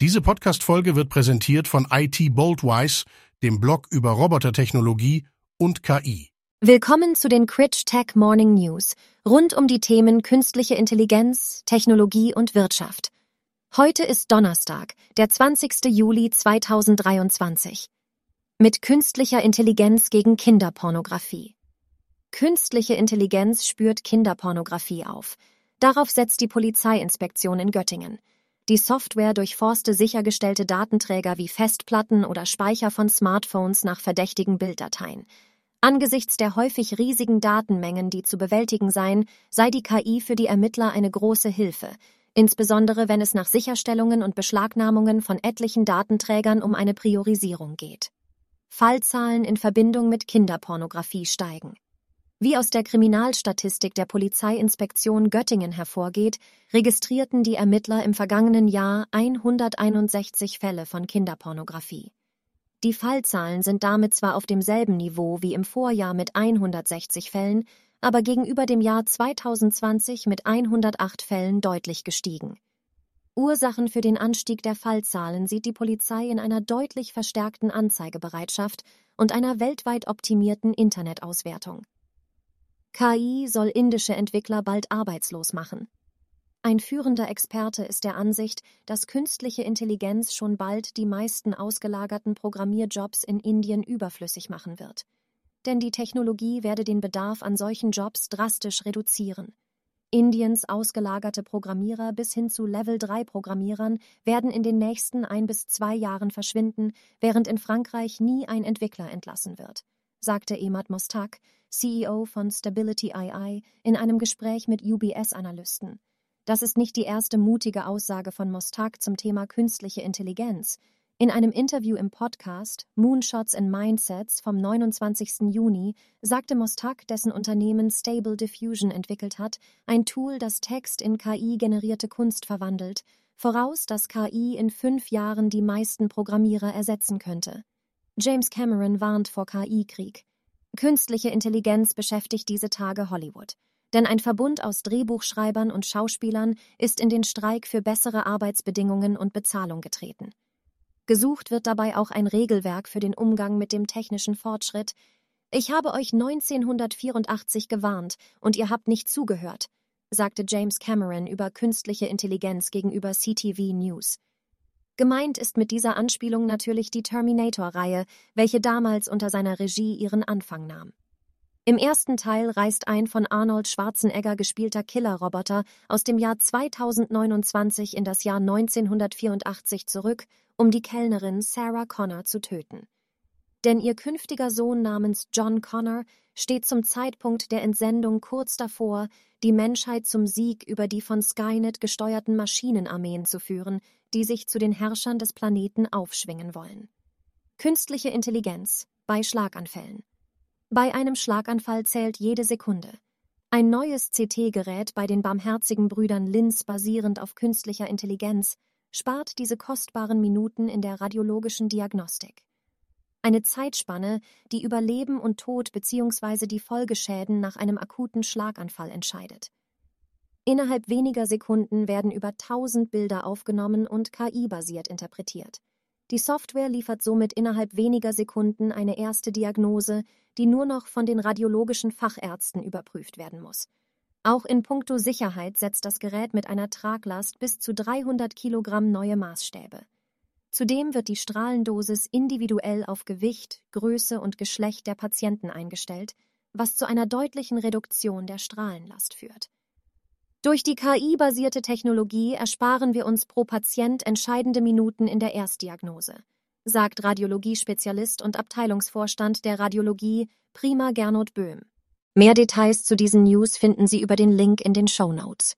Diese Podcast-Folge wird präsentiert von IT Boldwise, dem Blog über Robotertechnologie und KI. Willkommen zu den Critch Tech Morning News rund um die Themen künstliche Intelligenz, Technologie und Wirtschaft. Heute ist Donnerstag, der 20. Juli 2023. Mit künstlicher Intelligenz gegen Kinderpornografie. Künstliche Intelligenz spürt Kinderpornografie auf. Darauf setzt die Polizeiinspektion in Göttingen. Die Software durchforste sichergestellte Datenträger wie Festplatten oder Speicher von Smartphones nach verdächtigen Bilddateien. Angesichts der häufig riesigen Datenmengen, die zu bewältigen seien, sei die KI für die Ermittler eine große Hilfe, insbesondere wenn es nach Sicherstellungen und Beschlagnahmungen von etlichen Datenträgern um eine Priorisierung geht. Fallzahlen in Verbindung mit Kinderpornografie steigen. Wie aus der Kriminalstatistik der Polizeiinspektion Göttingen hervorgeht, registrierten die Ermittler im vergangenen Jahr 161 Fälle von Kinderpornografie. Die Fallzahlen sind damit zwar auf demselben Niveau wie im Vorjahr mit 160 Fällen, aber gegenüber dem Jahr 2020 mit 108 Fällen deutlich gestiegen. Ursachen für den Anstieg der Fallzahlen sieht die Polizei in einer deutlich verstärkten Anzeigebereitschaft und einer weltweit optimierten Internetauswertung. KI soll indische Entwickler bald arbeitslos machen. Ein führender Experte ist der Ansicht, dass künstliche Intelligenz schon bald die meisten ausgelagerten Programmierjobs in Indien überflüssig machen wird. Denn die Technologie werde den Bedarf an solchen Jobs drastisch reduzieren. Indiens ausgelagerte Programmierer bis hin zu Level-3-Programmierern werden in den nächsten ein bis zwei Jahren verschwinden, während in Frankreich nie ein Entwickler entlassen wird, sagte Emad Mostak, CEO von Stability AI, in einem Gespräch mit UBS-Analysten. Das ist nicht die erste mutige Aussage von Mostak zum Thema künstliche Intelligenz. In einem Interview im Podcast Moonshots and Mindsets vom 29. Juni sagte Mostak, dessen Unternehmen Stable Diffusion entwickelt hat, ein Tool, das Text in KI-generierte Kunst verwandelt, voraus, dass KI in fünf Jahren die meisten Programmierer ersetzen könnte. James Cameron warnt vor KI-Krieg. Künstliche Intelligenz beschäftigt diese Tage Hollywood. Denn ein Verbund aus Drehbuchschreibern und Schauspielern ist in den Streik für bessere Arbeitsbedingungen und Bezahlung getreten. Gesucht wird dabei auch ein Regelwerk für den Umgang mit dem technischen Fortschritt. Ich habe euch 1984 gewarnt und ihr habt nicht zugehört, sagte James Cameron über künstliche Intelligenz gegenüber CTV News. Gemeint ist mit dieser Anspielung natürlich die Terminator-Reihe, welche damals unter seiner Regie ihren Anfang nahm. Im ersten Teil reist ein von Arnold Schwarzenegger gespielter Killerroboter aus dem Jahr 2029 in das Jahr 1984 zurück, um die Kellnerin Sarah Connor zu töten. Denn ihr künftiger Sohn namens John Connor steht zum Zeitpunkt der Entsendung kurz davor, die Menschheit zum Sieg über die von Skynet gesteuerten Maschinenarmeen zu führen, die sich zu den Herrschern des Planeten aufschwingen wollen. Künstliche Intelligenz bei Schlaganfällen. Bei einem Schlaganfall zählt jede Sekunde. Ein neues CT-Gerät bei den barmherzigen Brüdern Linz basierend auf künstlicher Intelligenz spart diese kostbaren Minuten in der radiologischen Diagnostik. Eine Zeitspanne, die über Leben und Tod bzw. die Folgeschäden nach einem akuten Schlaganfall entscheidet. Innerhalb weniger Sekunden werden über 1000 Bilder aufgenommen und KI-basiert interpretiert. Die Software liefert somit innerhalb weniger Sekunden eine erste Diagnose, die nur noch von den radiologischen Fachärzten überprüft werden muss. Auch in puncto Sicherheit setzt das Gerät mit einer Traglast bis zu 300 Kilogramm neue Maßstäbe. Zudem wird die Strahlendosis individuell auf Gewicht, Größe und Geschlecht der Patienten eingestellt, was zu einer deutlichen Reduktion der Strahlenlast führt. Durch die KI-basierte Technologie ersparen wir uns pro Patient entscheidende Minuten in der Erstdiagnose, sagt Radiologiespezialist und Abteilungsvorstand der Radiologie Prima Gernot Böhm. Mehr Details zu diesen News finden Sie über den Link in den Show Notes.